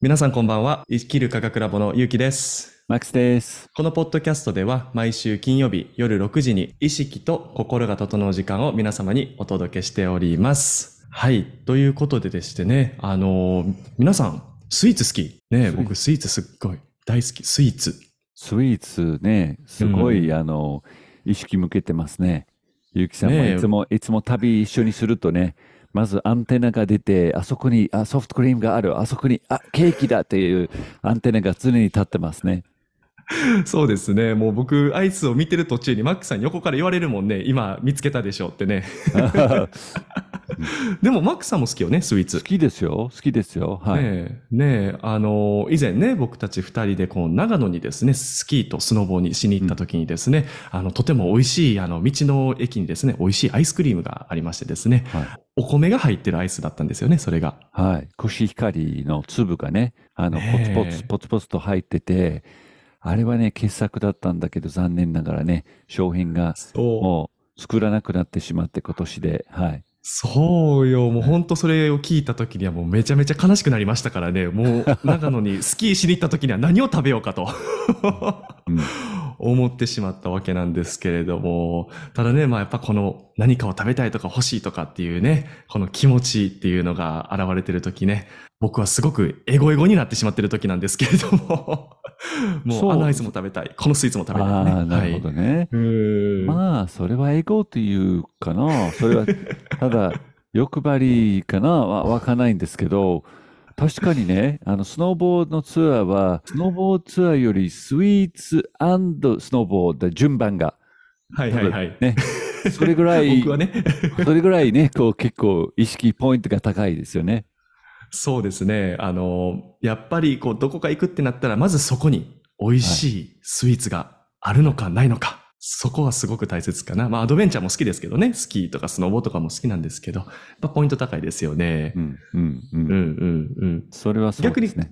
皆さんこんばんは。生きる科学ラボのゆうきです。マックスです。このポッドキャストでは毎週金曜日夜6時に意識と心が整う時間を皆様にお届けしております。はい。ということででしてね、あのー皆さん、スイーツ好きね僕スイーツすっごい大好き。スイーツ。スイーツね、すごい、うあの、意識向けてますね。ゆうきさんもいつも、いつも旅一緒にするとね、まずアンテナが出て、あそこにあソフトクリームがある、あそこにあケーキだっていうアンテナが常に立ってますね。そうですね。もう僕、アイスを見てる途中にマックさんに横から言われるもんね。今見つけたでしょってね。でもマックさんも好きよね、スイーツ好。きですよ、好きですよ。はい。ねえ、ねえ、あの、以前ね、僕たち二人で、こう、長野にですね、スキーとスノボにしに行った時にですね、あの、とても美味しい、あの、道の駅にですね、美味しいアイスクリームがありましてですね、はいお米が入ってるアイスだったんですよね、それが。はい。コシヒカリの粒がね、あの、ポツポツ、ポツポツと入ってて、あれはね、傑作だったんだけど、残念ながらね、商品が。もう作らなくなってしまって、今年で、はい。そうよ、もう本当それを聞いた時にはもうめちゃめちゃ悲しくなりましたからね、もう 長野にスキーしに行った時には何を食べようかと。うん思ってしまったわけなんですけれども、ただね、まあやっぱこの何かを食べたいとか欲しいとかっていうね、この気持ちっていうのが現れてる時ね、僕はすごくエゴエゴになってしまってる時なんですけれども、もそううあのアイスも食べたい、このスイーツも食べたいね。ああ、なるほどね。はい。まあ、それはエゴというかな。それは、ただ、欲張りかなわわかんないんですけど、確かにね、あの、スノーボードのツアーは、スノーボードツアーよりスイーツスノーボード順番が、はいはいはい。ね、それぐらい僕、はね、それぐらいね、こう結構意識ポイントが高いですよね。そうですね。あの、やっぱりこうどこか行くってなったら、まずそこに美味しいスイーツがあるのかないのか。そこはすごく大切かな。まあアドベンチャーも好きですけどね。スキーとかスノボとかも好きなんですけど、やっぱポイント高いですよねう。ん、うん、う。うんんうんうん。それはそう逆にですね。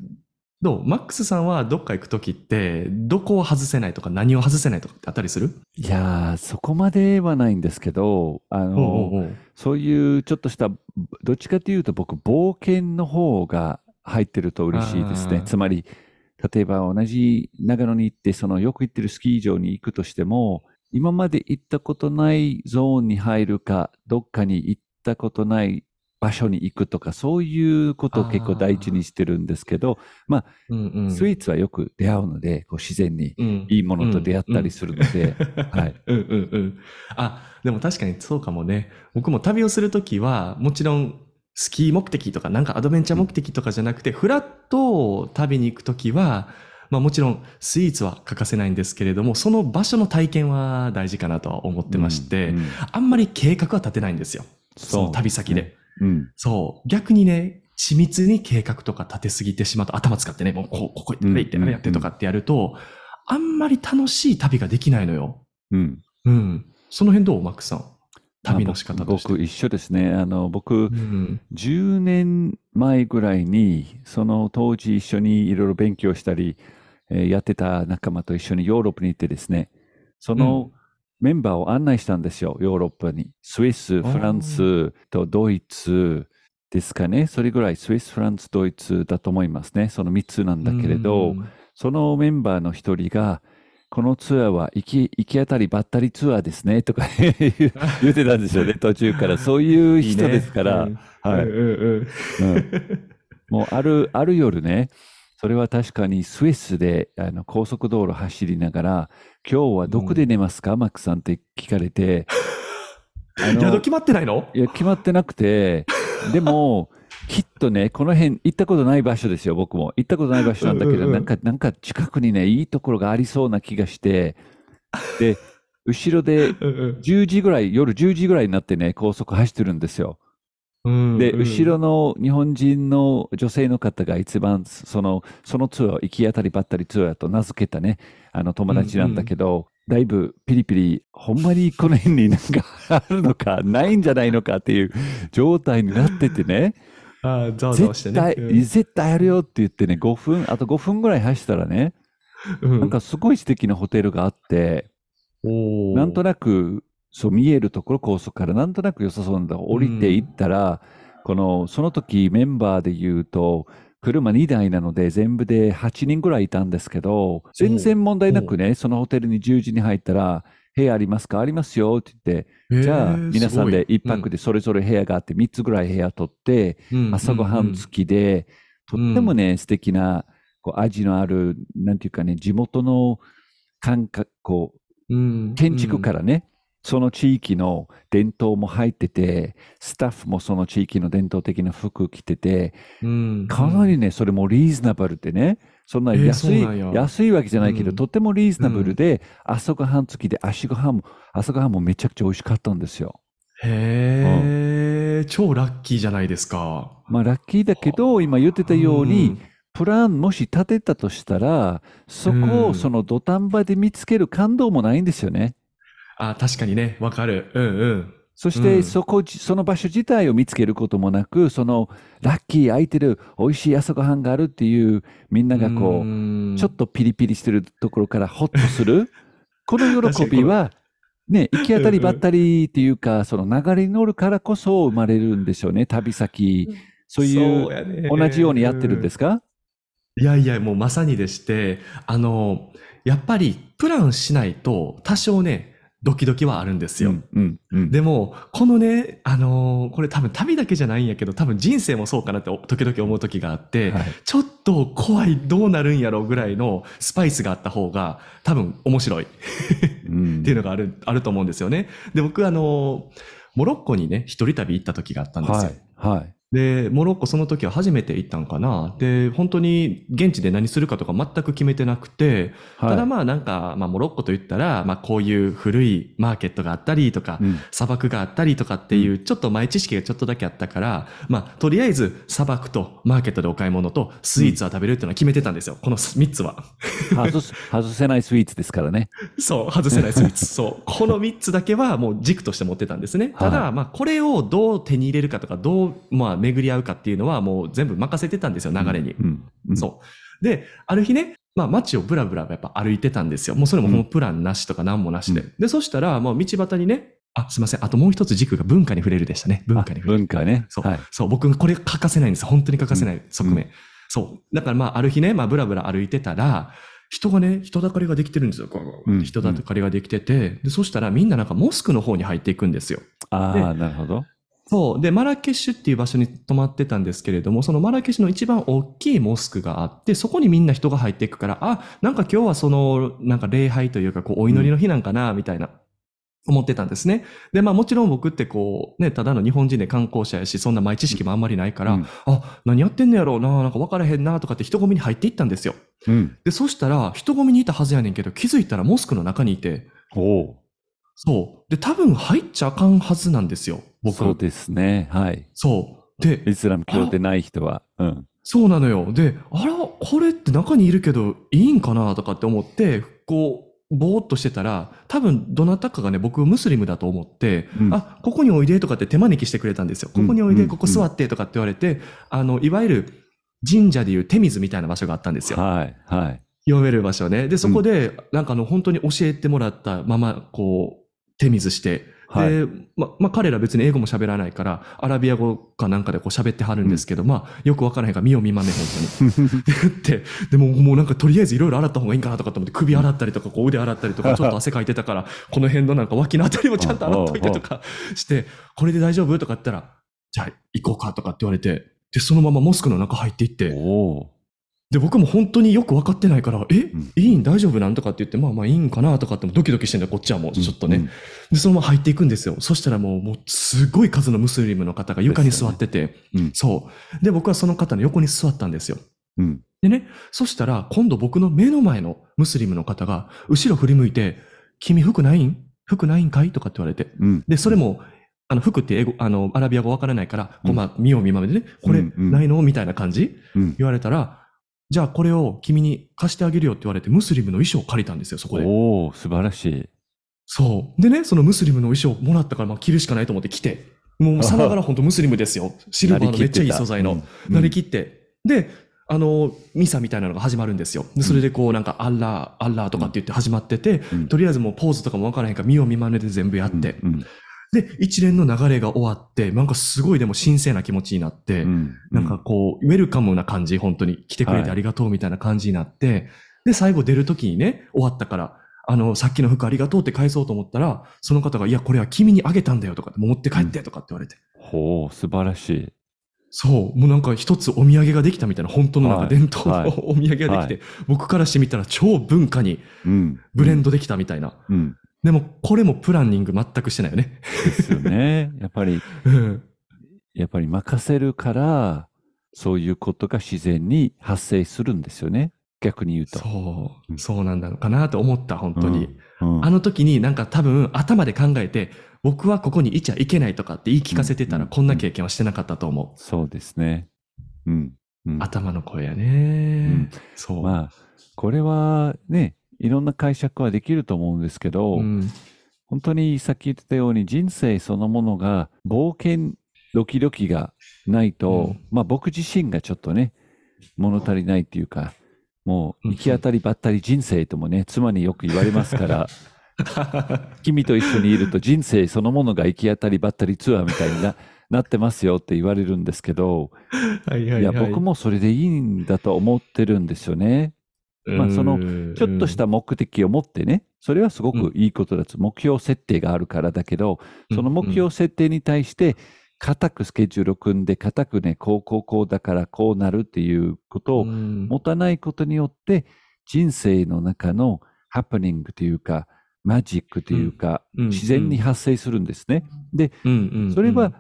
どう？マックスさんはどっか行くときって、どこを外せないとか何を外せないとかってあったりする？いやー、そこまではないんですけど、あの、おうおうそういうちょっとした、どっちかというと僕、冒険の方が入ってると嬉しいですね。つまり、例えば同じ長野に行って、そのよく行ってるスキー場に行くとしても、今まで行ったことないゾーンに入るか、どっかに行ったことない場所に行くとか、そういうことを結構第一にしてるんですけど、うんうん。スイーツはよく出会うので、こう自然にうんいいものと出会ったりするので、はい。うんうんうん。あ、でも確かにそうかもね。僕も旅をするときは、もちろんスキー目的とか、なんかアドベンチャー目的とかじゃなくて、フラッと旅に行くときは、まあもちろんスイーツは欠かせないんですけれども、その場所の体験は大事かなとは思ってまして、うんうんあんまり計画は立てないんですよ。その旅先で。うん。そう。逆にね、緻密に計画とか立てすぎてしまうと、頭使ってね、もうこう、ここ行って、あれ行って、うんあれやってとかってやると、あんまり楽しい旅ができないのよ。うん。うん。その辺どうマックさん？旅の仕方と。僕一緒ですね。あの、僕う、ん。10年前ぐらいに、その当時一緒にいろいろ勉強したり、えーやってた仲間と一緒にヨーロッパに行ってですね、そのメンバーを案内したんですよ、ヨーロッパに。スイス、フランスとドイツですかね。それぐらいスイス、フランス、ドイツだと思いますね。その3つなんだけれど、うんそのメンバーの一人が、このツアーは行き行き当たりばったりツアーですね とか言 言ってたんですよね、途中から。そういう人ですから、もうあるある夜ね、それは確かにスイスであの高速道路走りながら、今日はどこで寝ますか、マックさんって聞かれて、宿決まってないの？いや、決まってなくて、でも、きっとね、この辺行ったことない場所ですよ、僕も。行ったことない場所なんだけど、うんうんうん。なんか、なんか近くにね、いいところがありそうな気がして、で、後ろでうん10時ぐらい、夜10時ぐらいになってね、高速走ってるんですよ。うんで、うん。後ろの日本人の女性の方が一番、その、そのツアーを行き当たりばったりツアーと名付けたね、あの友達なんだけど、だいぶピリピリ、ほんまにこの辺になんかあるのか、ないんじゃないのかっていう状態になっててね、ああ、ざわざわしてね。絶対、絶対やるよって言ってね、5分、あと5分ぐらい走ったらね、うん。なんかすごい素敵なホテルがあって、なんとなく、そう見えるところ、高速からなんとなく良さそうなんだ。降りていったら、この、その時メンバーで言うと、車2台なので全部で8人ぐらいいたんですけど、全然問題なくね、そのホテルに10時に入ったら、部屋ありますか？ありますよ。って言って、じゃあ皆さんで一泊でそれぞれ部屋があって3つぐらい部屋取って、朝ごはん付きで、とってもね、素敵なこう味のある、なんていうかね、地元の感覚、こう、建築からね、その地域の伝統も入ってて、スタッフもその地域の伝統的な服着てて、かなりね、それもリーズナブルでね、そんな安い、安いわけじゃないけど、とってもリーズナブルで、朝ごはん付きで、朝ごはんも、朝ごはんもめちゃくちゃ美味しかったんですよ。へえ、超ラッキーじゃないですか。まあラッキーだけど、今言ってたように、プランもし立てたとしたら、そこをその土壇場で見つける感動もないんですよね。あ、確かにね、わかる。うんうん。そして、そこ、その場所自体を見つけることもなく、そのラッキー空いてる美味しい朝ごはんがあるっていう、みんながこう、ちょっとピリピリしてるところからホッとする。この喜びは、ね、行き当たりばったりっていうか、その流れに乗るからこそ生まれるんでしょうね、旅先。そういう、同じようにやってるんですか？いやいや、もうまさにでして、あの、やっぱりプランしないと多少ね、ドキドキはあるんですよ。うんうんうん、でも、このね、あのー、これ多分旅だけじゃないんやけど、多分人生もそうかなって時々思う時があって、はい、ちょっと怖い、どうなるんやろうぐらいのスパイスがあった方が多分面白いっていうのがある、あると思うんですよね。で、僕あのー、モロッコにね、一人旅行った時があったんですよ。はい。はいで、モロッコその時は初めて行ったんかな。で、本当に現地で何するかとか全く決めてなくて、はい、ただまあなんか、まあモロッコと言ったら、まあこういう古いマーケットがあったりとか、うん、砂漠があったりとかっていう、ちょっと前知識がちょっとだけあったから、まあとりあえず砂漠とマーケットでお買い物とスイーツは食べるっていうのは決めてたんですよ。この3つは。外す、外せないスイーツですからね。そう、外せないスイーツ。そう。この3つだけはもう軸として持ってたんですね。ただ、はい、まあこれをどう手に入れるかとか、どう、まあ巡り合うかっていうのはもう全部任せてたんですよ、流れに。うんうんうん、そう。で、ある日ね、まあ街をブラブラやっぱ歩いてたんですよ。もうそれももうプランなしとか何もなしで。うん、で、そしたらもう道端にね、あ、すいません。あともう一つ軸が文化に触れるでしたね。文化に触れる。文化ね。そう。はい、そう。僕これ欠かせないんです。本当に欠かせない側面。うん、そう。だからまあある日ね、まあブラブラ歩いてたら、人がね、人だかりができてるんですよ。うん、人だかりができてて、で、そしたらみんななんかモスクの方に入っていくんですよ。ああ、なるほど。そう。で、マラケシュっていう場所に泊まってたんですけれども、そのマラケシュの一番大きいモスクがあって、そこにみんな人が入っていくから、あ、なんか今日はその、なんか礼拝というか、こう、お祈りの日なんかな、みたいな。思ってたんですね。で、まあもちろん僕ってこう、ね、ただの日本人で観光者やし、そんな前知識もあんまりないから、うん、あ、何やってんのやろうな、なんか分からへんな、とかって人混みに入っていったんですよ。うん、で、そしたら、人混みにいたはずやねんけど、気づいたらモスクの中にいて、おそう。で、多分入っちゃあかんはずなんですよ、僕。そうですね。はい。そう。で、イスラム教でない人は。うん。そうなのよ。で、あら、これって中にいるけど、いいんかなとかって思って、こう、ぼーっとしてたら、多分どなたかがね、僕ムスリムだと思って、うんあ、ここにおいでとかって手招きしてくれたんですよ。ここにおいで、うんここ座ってとかって言われて、あの、いわゆる神社でいう手水みたいな場所があったんですよ。はい。はい。読める場所ね。で、そこで、なんかあの、本当に教えてもらったまま、こう、手水して、はい。で、ま、まあ、彼ら別に英語も喋らないから、アラビア語かなんかでこう喋ってはるんですけど、まあ、よくわからへんから見よう見まね、本当に。って言って、でももうなんかとりあえずいろいろ洗った方がいいんかなとかと思って、首洗ったりとか、こう腕洗ったりとか、ちょっと汗かいてたから、この辺のなんか脇のあたりもちゃんと洗っといてとかして、これで大丈夫？とか言ったら、じゃあ行こうかとかって言われて、で、そのままモスクの中入っていって、おで、僕も本当によく分かってないから、え、んいいん？大丈夫なんとかって言って、まあまあいいんかなとかってもドキドキしてんだよ、こっちはもうちょっとね。うんで、そのまま入っていくんですよ。そしたらもう、もうすごい数のムスリムの方が床に座ってて、うんそう。で、僕はその方の横に座ったんですよ。うん。でね、そしたら今度僕の目の前のムスリムの方が、後ろ振り向いて、君服ないん？服ないんかい？とかって言われて。うん。で、それも、あの、服って英語、あの、アラビア語わからないから、こう、まあ、見よう見まねでね、これ、うんうんないの？みたいな感じ？うん。言われたら、じゃあこれを君に貸してあげるよって言われて、ムスリムの衣装を借りたんですよ、そこで。おお素晴らしい。そう。でね、そのムスリムの衣装をもらったから、まあ、着るしかないと思って着て、もうさながら本当ムスリムですよ。シルバーのめっちゃいい素材の。なりきって。で、あの、ミサみたいなのが始まるんですよ。で、それでこうなんか、アッラー、アッラーとかって言って始まってて、うんとりあえずもうポーズとかもわからへんから、見よう見まねで全部やって。うんで、一連の流れが終わって、なんかすごいでも神聖な気持ちになって、うんなんかこう、ウェルカムな感じ、本当に来てくれてありがとうみたいな感じになって、で、最後出るときにね、終わったから、あの、さっきの服ありがとうって返そうと思ったら、その方が、いや、これは君にあげたんだよとか持って帰ってとかって言われて。ほう、素晴らしい。そう、もうなんか一つお土産ができたみたいな、本当のなんはいか伝統はいのお土産ができて、はい僕からしてみたら超文化にうん。ブレンドできたみたいな。うん。でも、これもプランニング全くしてないよね。ですよね。やっぱり、うんやっぱり任せるから、そういうことが自然に発生するんですよね。逆に言うと。そうう、んそうなんだろうかなと思った、本当に。うんあの時になんか多分頭で考えて、僕はここにいちゃいけないとかって言い聞かせてたら、うんこんな経験はしてなかったと思う。そうですね。うん。うん頭の声やね、んそう。まあ、これはね、いろんな解釈はできると思うんですけど、うん本当にさっき言ってたように人生そのものが冒険、ドキドキがないと、うんまあ僕自身がちょっとね、物足りないっていうか、もううん行き当たりばったり人生ともね、妻によく言われますから、君と一緒にいると人生そのものが行き当たりばったりツアーみたいにななってますよって言われるんですけど、はいはいいや、はい。僕もそれでいいんだと思ってるんですよね。まあそのうんちょっとした目的を持ってね、それはすごくいいことだと、目標設定があるからだけど、その目標設定に対して、固くスケジュールを組んで、固くね、こうこうこうだからこうなるっていうことをうん。持たないことによって、人生の中のハプニングというか、マジックというか、うん。自然に発生するんですね。うん。うん。それは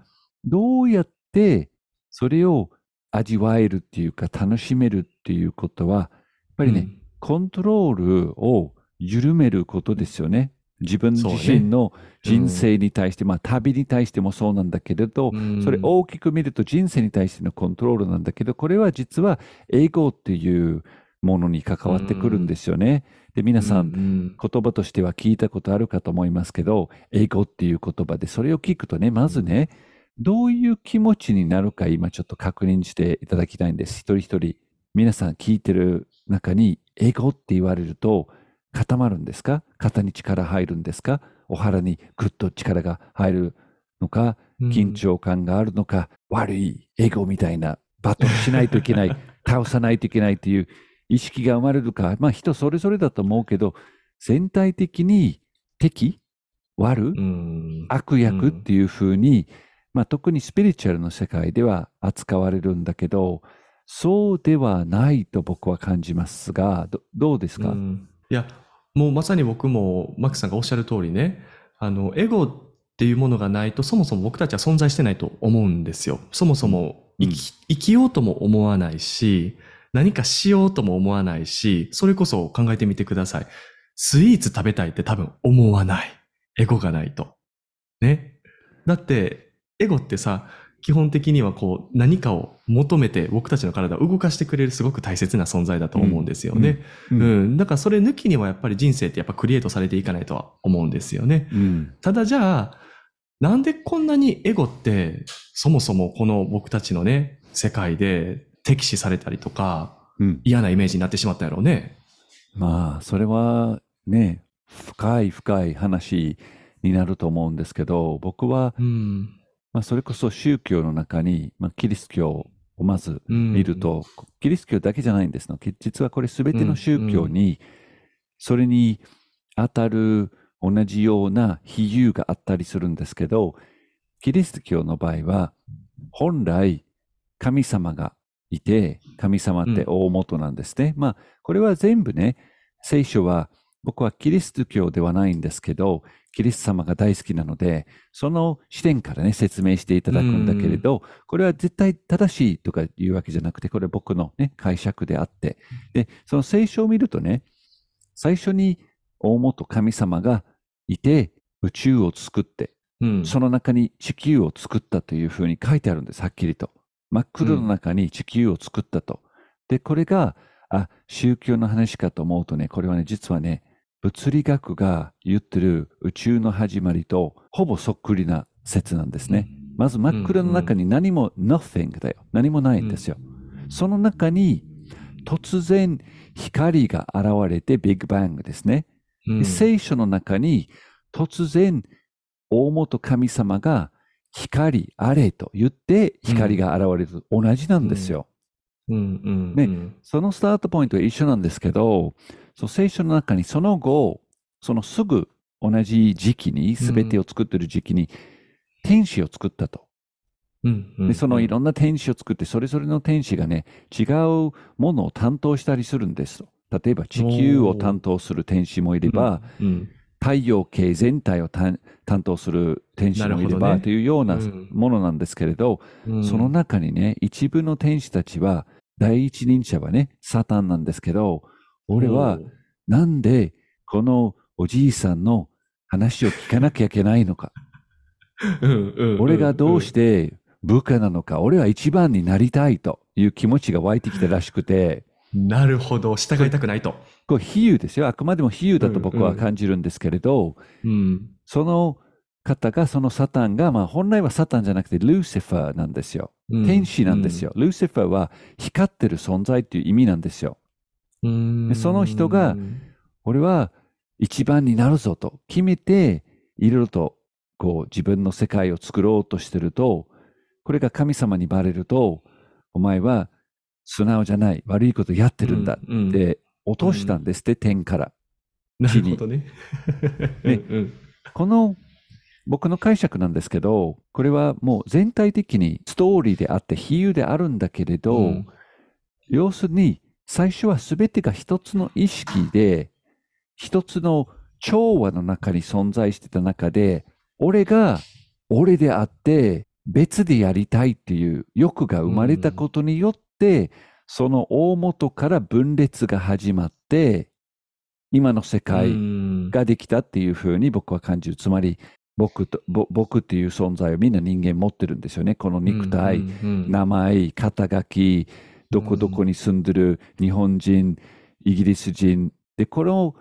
どうやってそれを味わえるっていうか、楽しめるっていうことは、ぱりね、コントロールを緩めることですよね。自分自身の人生に対して、まあ旅に対してもそうなんだけれど、うん。それ大きく見ると人生に対してのコントロールなんだけど、これは実は英語っていうものに関わってくるんですよね。で、皆さん、ん言葉としては聞いたことあるかと思いますけど、英語っていう言葉で、それを聞くとね、まずね、どういう気持ちになるか今ちょっと確認していただきたいんです。一人一人、皆さん聞いてる中に、英語って言われると固まるんですか？肩に力入るんですか？お腹にぐっと力が入るのか？緊張感があるのか、悪い英語みたいなバトンしないといけない、倒さないといけないっていう意識が生まれるか、まあ人それぞれだと思うけど、全体的に敵、悪、うん。悪役っていうふうに、まあ特にスピリチュアルの世界では扱われるんだけど、そうではないと僕は感じますが、どどうですか、うんいや、もうまさに僕も、マックさんがおっしゃる通りね、あの、エゴっていうものがないと、そもそも僕たちは存在してないと思うんですよ。そもそも生き,、生きようとも思わないし、何かしようとも思わないし、それこそ考えてみてください。スイーツ食べたいって多分思わない。エゴがないと。ね。だって、エゴってさ、基本的にはこう何かを求めて僕たちの体を動かしてくれるすごく大切な存在だと思うんですよね。うんうん、だからそれ抜きにはやっぱり人生ってやっぱクリエイトされていかないとは思うんですよね。うんただじゃあ、なんでこんなにエゴってそもそもこの僕たちのね、世界で敵視されたりとかうん嫌なイメージになってしまったんやろうね。まあ、それはね、深い深い話になると思うんですけど、僕は、うん。まあ、それこそ宗教の中に、まあ、キリスト教をまずうん見ると、キリスト教だけじゃないんですの。き実はこれ全ての宗教に、それに当たる同じような比喩があったりするんですけど、キリスト教の場合は、本来神様がいて、神様って大元なんですね。まあ、これは全部ね、聖書は僕はキリスト教ではないんですけど、キリスト様が大好きなので、その視点からね、説明していただくんだけれど、これは絶対正しいとかいうわけじゃなくて、これは僕のね、解釈であって、で、その聖書を見るとね、最初に大元神様がいて、宇宙を作って、うん。その中に地球を作ったというふうに書いてあるんです、はっきりと。真っ黒の中に地球を作ったと。で、これが、あ、宗教の話かと思うとね、これはね、実はね、物理学が言ってる宇宙の始まりとほぼそっくりな説なんですね。まず真っ暗の中に何も nothing だよ。何もないんですよ。その中に突然光が現れてビッグバングですね。うんで聖書の中に突然大元神様が光あれと言って光が現れると同じなんですよ。うんうんねうんそのスタートポイントは一緒なんですけど、そう聖書の中にその後、そのすぐ同じ時期に、全てを作ってる時期に、天使を作ったと。うんうんで、そのいろんな天使を作って、それぞれの天使がね、違うものを担当したりするんですと。例えば地球を担当する天使もいれば、うん太陽系全体を担担当する天使もいれば、というようなうん。ものなんですけれど、うん。その中にね、一部の天使たちは、第一人者はね、サタンなんですけど、俺はなんでこのおじいさんの話を聞かなきゃいけないのか？うんうんうん俺がどうして部下なのか？俺は一番になりたいという気持ちが湧いてきたらしくて、なるほど従いたくないと。これ比喩ですよ。あくまでも比喩だと僕は感じるんですけれど、うんその方が、そのサタンが、まあ本来はサタンじゃなくてルーシファーなんですよ。天使なんですよ。ルーシファーは光ってる存在っていう意味なんですよ。うん。でその人が俺は一番になるぞと決めて、いろいろとこう自分の世界を作ろうとしてると、これが神様にバレると、お前は素直じゃない、悪いことやってるんだって落としたんですって、天から。なるほどね。ね。うん。この僕の解釈なんですけど、これはもう全体的にストーリーであって比喩であるんだけれど、うん。要するに最初は全てが一つの意識で、一つの調和の中に存在してた中で、俺が俺であって別でやりたいっていう欲が生まれたことによって、その大元から分裂が始まって、今の世界うんができたっていうふうに僕は感じる。つまり、僕と、ぼ僕っていう存在をみんな人間持ってるんですよね。この肉体、名前、肩書き、どこどこに住んでる日本人、イギリス人。で、この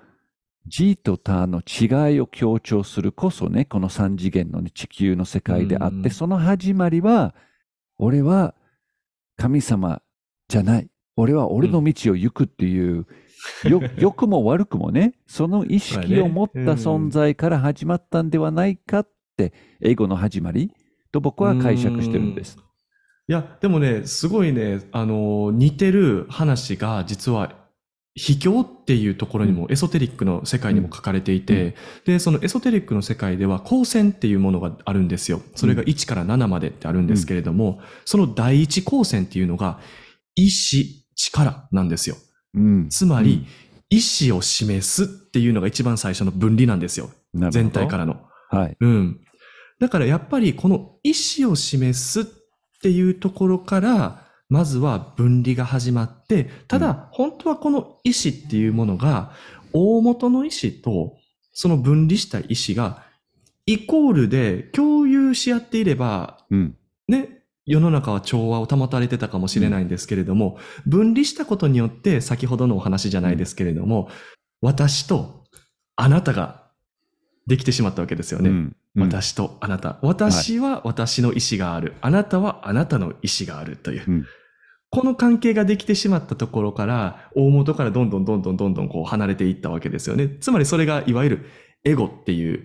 G と他の違いを強調するこそね、この三次元の、ね、地球の世界であって、うんその始まりは、俺は神様じゃない。俺は俺の道を行くっていう、よ 良くも悪くもね、その意識を持った存在から始まったんではないかって、英語の始まりと僕は解釈してるんです。いや、でもね、すごいね、あの、似てる話が実は、秘境っていうところにも、エソテリックの世界にも書かれていて、で、そのエソテリックの世界では光線っていうものがあるんですよ。それが1から7までってあるんですけれども、その第一光線っていうのが、意志、力なんですよ。うんつまり、意志を示すっていうのが一番最初の分離なんですよ。全体からの。はい。うん。だからやっぱりこの意思を示すっていうところから、まずは分離が始まって、ただ、本当はこの意思っていうものが、大元の意思と、その分離した意思が、イコールで共有し合っていれば、うん。ね、世の中は調和を保たれてたかもしれないんですけれども、分離したことによって、先ほどのお話じゃないですけれども、私とあなたができてしまったわけですよね。うん私とあなた。私は私の意思がある。あなたはあなたの意思があるという。うんこの関係ができてしまったところから、大元からどんどんどんどんどんどんこう離れていったわけですよね。つまりそれがいわゆるエゴっていう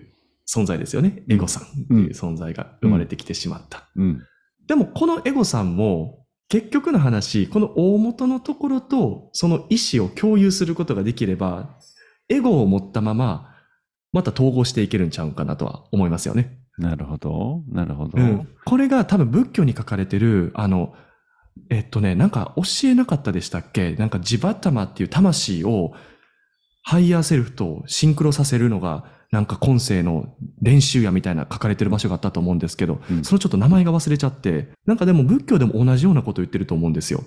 存在ですよね。エゴさんっていう存在が生まれてきてしまった。うん。でもこのエゴさんも結局の話、この大元のところとその意思を共有することができれば、エゴを持ったまま、また統合していけるんちゃうかなとは思いますよね。なるほど。なるほど。うん。これが多分仏教に書かれてる、あの、えっとね、なんか教えなかったでしたっけ？なんかジバタマっていう魂をハイヤーセルフとシンクロさせるのが、なんか今世の練習やみたいな書かれてる場所があったと思うんですけど、うんそのちょっと名前が忘れちゃって、なんかでも仏教でも同じようなことを言ってると思うんですよ。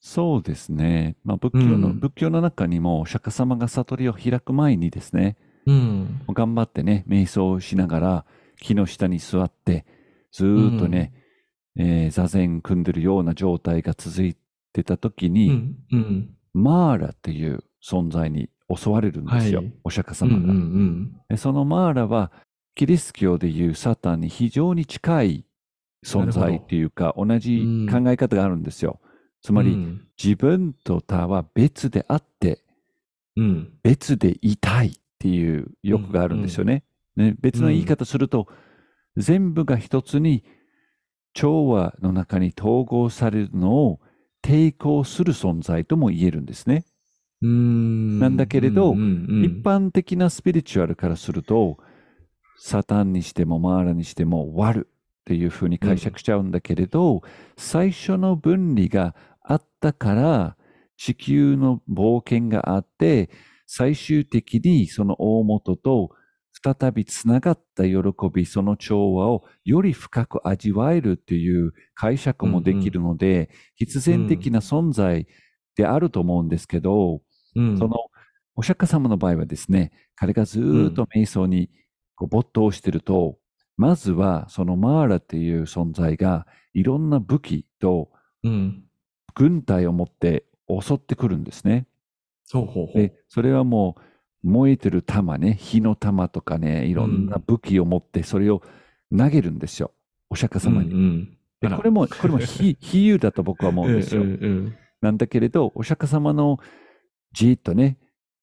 そうですね。まあ、仏教の、うん仏教の中にも、釈迦様が悟りを開く前にですね、うん。頑張ってね、瞑想をしながら、木の下に座って、ずーっとね、えー座禅組んでるような状態が続いてた時うに、ん。うん。マーラっていう存在に襲われるんですよ、はいお釈迦うん。う様が、ん。でそのマーラは、キリスト教でいうサタンに非常に近い存在っていうか、同じ考え方があるんですよ。つつまり、自分と他は別であって、うん。別でいたいっていう欲があるんですよね。ね別の言い方すると、全部が一つに調和の中に統合されるのを抵抗する存在とも言えるんですね。うんなんだけれどうんうんうん一般的なスピリチュアルからすると、サタンにしてもマーラにしても悪っていうふうに解釈しちゃうんだけれど、最初の分離があったから、地球の冒険があって、最終的にその大元と再びつながった喜び、その調和をより深く味わえるっていう解釈もできるので、必然的な存在であると思うんですけど、うんそのお釈迦様の場合はですね、彼がずーっと瞑想に没頭してると、まずはそのマーラっていう存在がいろんな武器とうん。軍隊を持って襲ってくるんですね。ほうほうほう。で、それはもう燃えてる弾ね、火の玉とかね、いろんな武器を持ってそれを投げるんですよ。お釈迦様に。うんうんでこれも、これも比比喩だと僕は思うんですよ。うんうんなんだけれど、お釈迦様のじーっとね、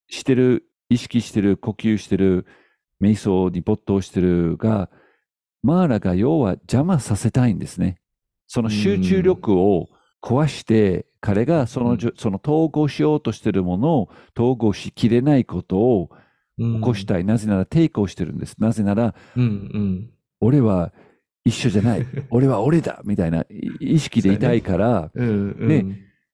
してる、意識してる、呼吸してる、瞑想に没頭してるが、マーラが要は邪魔させたいんですね。その集中力を壊して、彼がそのその統合しようとしてるものを統合しきれないことをうん起こしたい。なぜなら抵抗してるんです。なぜなら、うんうん。俺は一緒じゃない。俺は俺だみたいない意識でいたいから、うんうん。で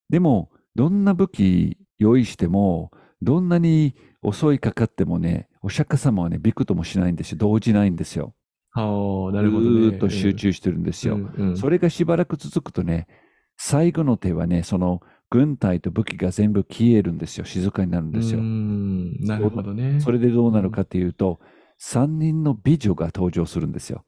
でも、どんな武器用意しても、どんなに襲いかかってもね、お釈迦様はね、びくともしないんですよ。動じないんですよ。なるほど、ね。ーっと集中してるんですよ。うんうんそれがしばらく続くとね、最後の手はね、その軍隊と武器が全部消えるんですよ。静かになるんですよう。んなるほどね。それでどうなるかっていうと、三人の美女が登場するんですよ。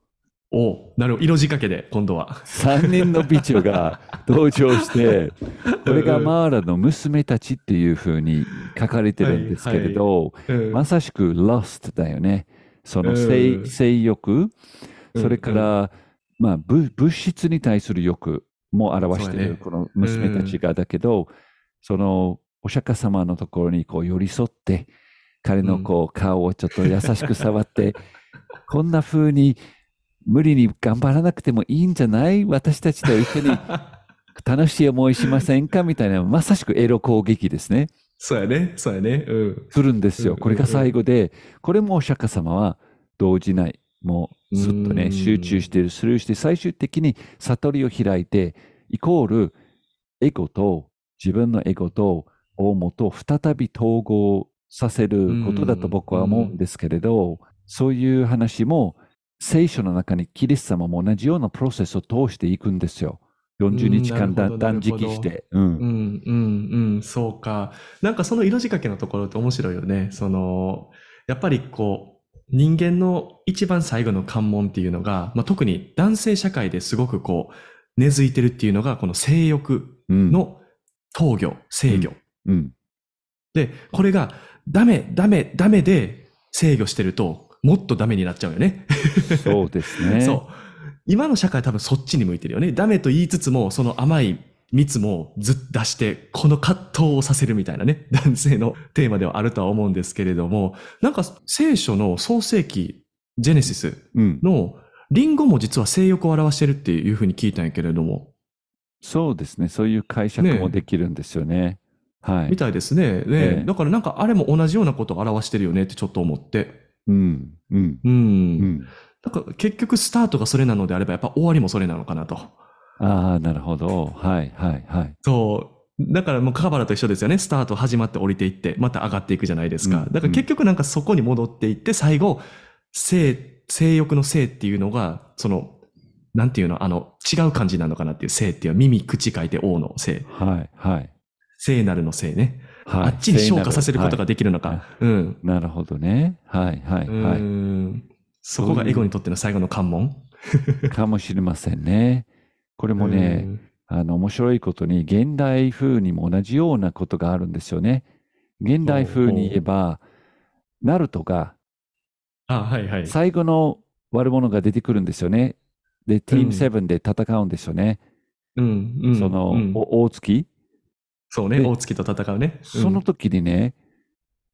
おなるほど。色仕掛けで、今度は。三人の美女が登場して、これがマーラの娘たちっていう風に書かれてるんですけれど、うんまさしく lust だよね。その性,、欲、それかうんら、まあ物、物質に対する欲も表している、この娘たちがだけど、そのお釈迦様のところにこう寄り添って、彼のこう顔をちょっと優しく触って、こんな風に無理に頑張らなくてもいいんじゃない？私たちと一緒に 楽しい思いしませんか？みたいな、まさしくエロ攻撃ですね。そうやね。そうやね。うん。するんですよ。うんこれが最後で、これもお釈迦様は動じない。もうずっとね、うん集中している、スルーして、最終的に悟りを開いて、イコール、エゴと、自分のエゴと大元を再び統合させることだと僕は思うんですけれど、そういう話も、聖書の中にキリスト様も同じようなプロセスを通していくんですよ。40日間断食して。うんうんうんうん、そうか。なんかその色仕掛けのところって面白いよね。その、やっぱりこう、人間の一番最後の関門っていうのが、まあ、特に男性社会ですごくこう、根付いてるっていうのが、この性欲うんの闘魚、制御。うんで、これがダメ、ダメ、ダメで制御してると、もっとダメになっちゃうよね。そうですね。そう。今の社会は多分そっちに向いてるよね。ダメと言いつつも、その甘い蜜もずっと出して、この葛藤をさせるみたいなね、男性のテーマではあるとは思うんですけれども、なんか聖書の創世記、ジェネシスうんのリンゴも実は性欲を表してるっていうふうに聞いたんやけれども、そうですね。そういう解釈もできるんですよね。はい。みたいですね。ねええだからなんかあれも同じようなことを表してるよねってちょっと思って。うん。うん。うん。うん。だから結局スタートがそれなのであれば、やっぱ終わりもそれなのかなと。ああ、なるほど。はい、はい、はい。そう。だからもうカバラと一緒ですよね。スタート始まって降りていって、また上がっていくじゃないですか。うんだから結局なんかそこに戻っていって、最後、性、性欲の性っていうのが、その、なんていうの、あの、違う感じなのかなっていう性っていうのは耳、口書いて王の性。はい、はい。聖なるの性ね。はい、あっちに昇華させることがはできるのか。うん。いなるほどね。はい、はい、うはん。そこがエゴにとっての最後の関門。い。かもしれませんね。これもね、あの、面白いことに、現代風にも同じようなことがあるんですよね。現代風に言えば、ナルトが。最後の悪者が出てくるんですよね。で、ティーム7で戦うんですよね。うん。うん。その、うんお大月？そうね。で大月と戦うね。うんその時にね、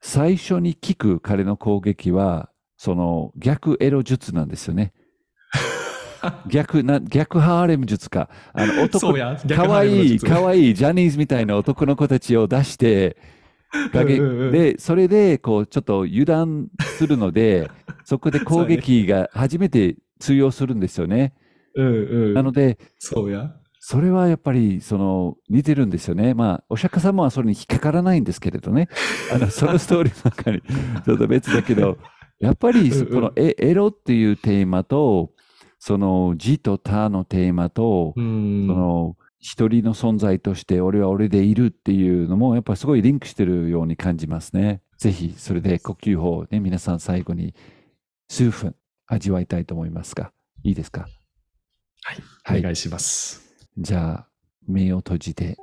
最初に効く彼の攻撃は、その逆エロ術なんですよね。逆な、逆ハーレム術か。あの、男かわいい、かいわいいジャニーズみたいな男の子たちを出して、で、それで、こう、ちょっと油断するので、そこで攻撃が初めて通用するんですよね。うんうん。なので、そうや。それはやっぱり、その、似てるんですよね。まあ、お釈迦様はそれに引っかからないんですけれどね。あの、そのストーリーの中に、ちょっと別だけど、やっぱり、このエエロっていうテーマと、その、自と他のテーマと、うん。その、一人の存在として俺は俺でいるっていうのもやっぱりすごいリンクしてるように感じますね。ぜひそれで呼吸法をね、皆さん最後に数分味わいたいと思いますが、いいですか？はい。はいお願いします。じゃあ、目を閉じて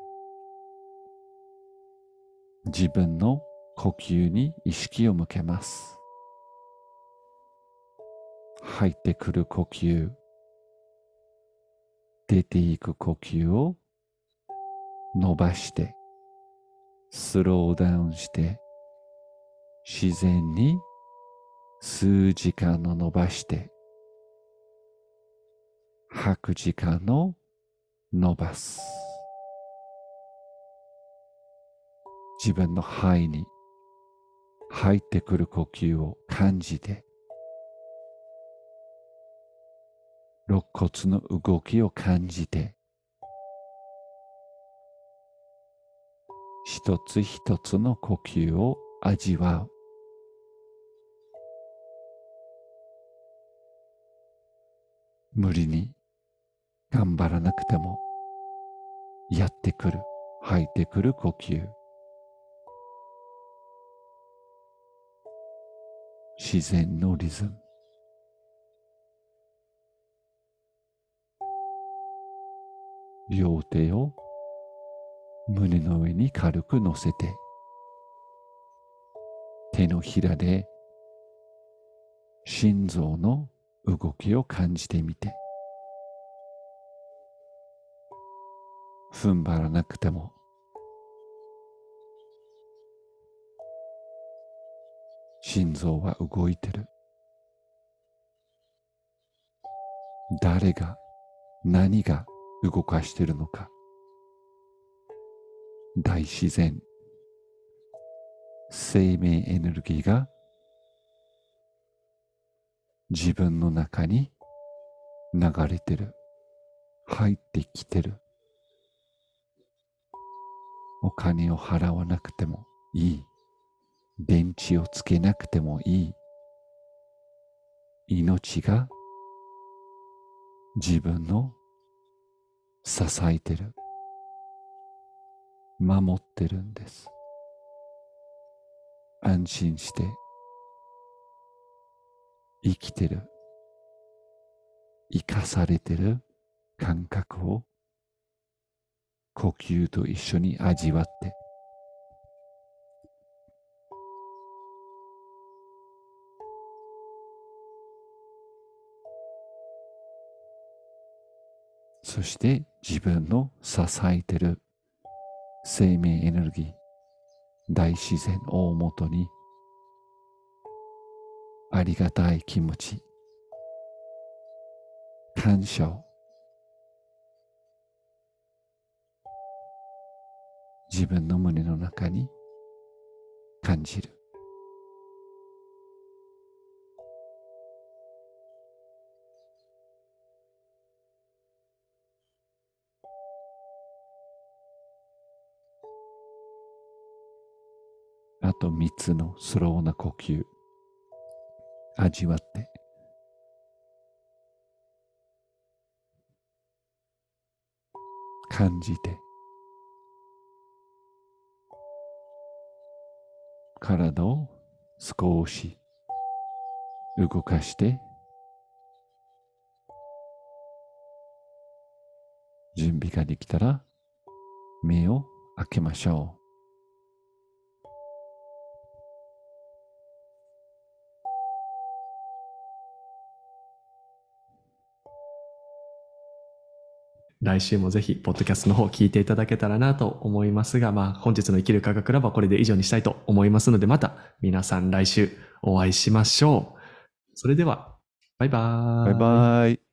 自分の呼吸に意識を向けます。入ってくる呼吸、出ていく呼吸を伸ばして、スローダウンして、自然に数時間を伸ばして、吐く時間を伸ばす。自分の肺に入ってくる呼吸を感じて、肋骨の動きを感じて、一つ一つの呼吸を味わう。無理に頑張らなくてもやってくる、吐いてくる呼吸。自然のリズム。両手を胸の上に軽く乗せて、手のひらで心臓の動きを感じてみて、踏ん張らなくても、心臓は動いてる。誰が、何が動かしているのか。大自然、生命エネルギーが自分の中に流れてる。入ってきてる。お金を払わなくてもいい。電池をつけなくてもいい。命が自分の支えてる。守ってるんです。安心して生きてる。生かされてる感覚を呼吸と一緒に味わってそして自分の支えてる。生命エネルギー、大自然大元に。ありがたい気持ち、感謝を。自分の胸の中に感じる。と三つのスローな呼吸、味わって、感じて、体を少し動かして、準備ができたら目を開けましょう。来週もぜひ、ポッドキャストの方聞いていただけたらなと思いますが、まあ、本日の生きる科学ラボはこれで以上にしたいと思いますので、また皆さん来週お会いしましょう。それでは、バイバーイ。バイバイ。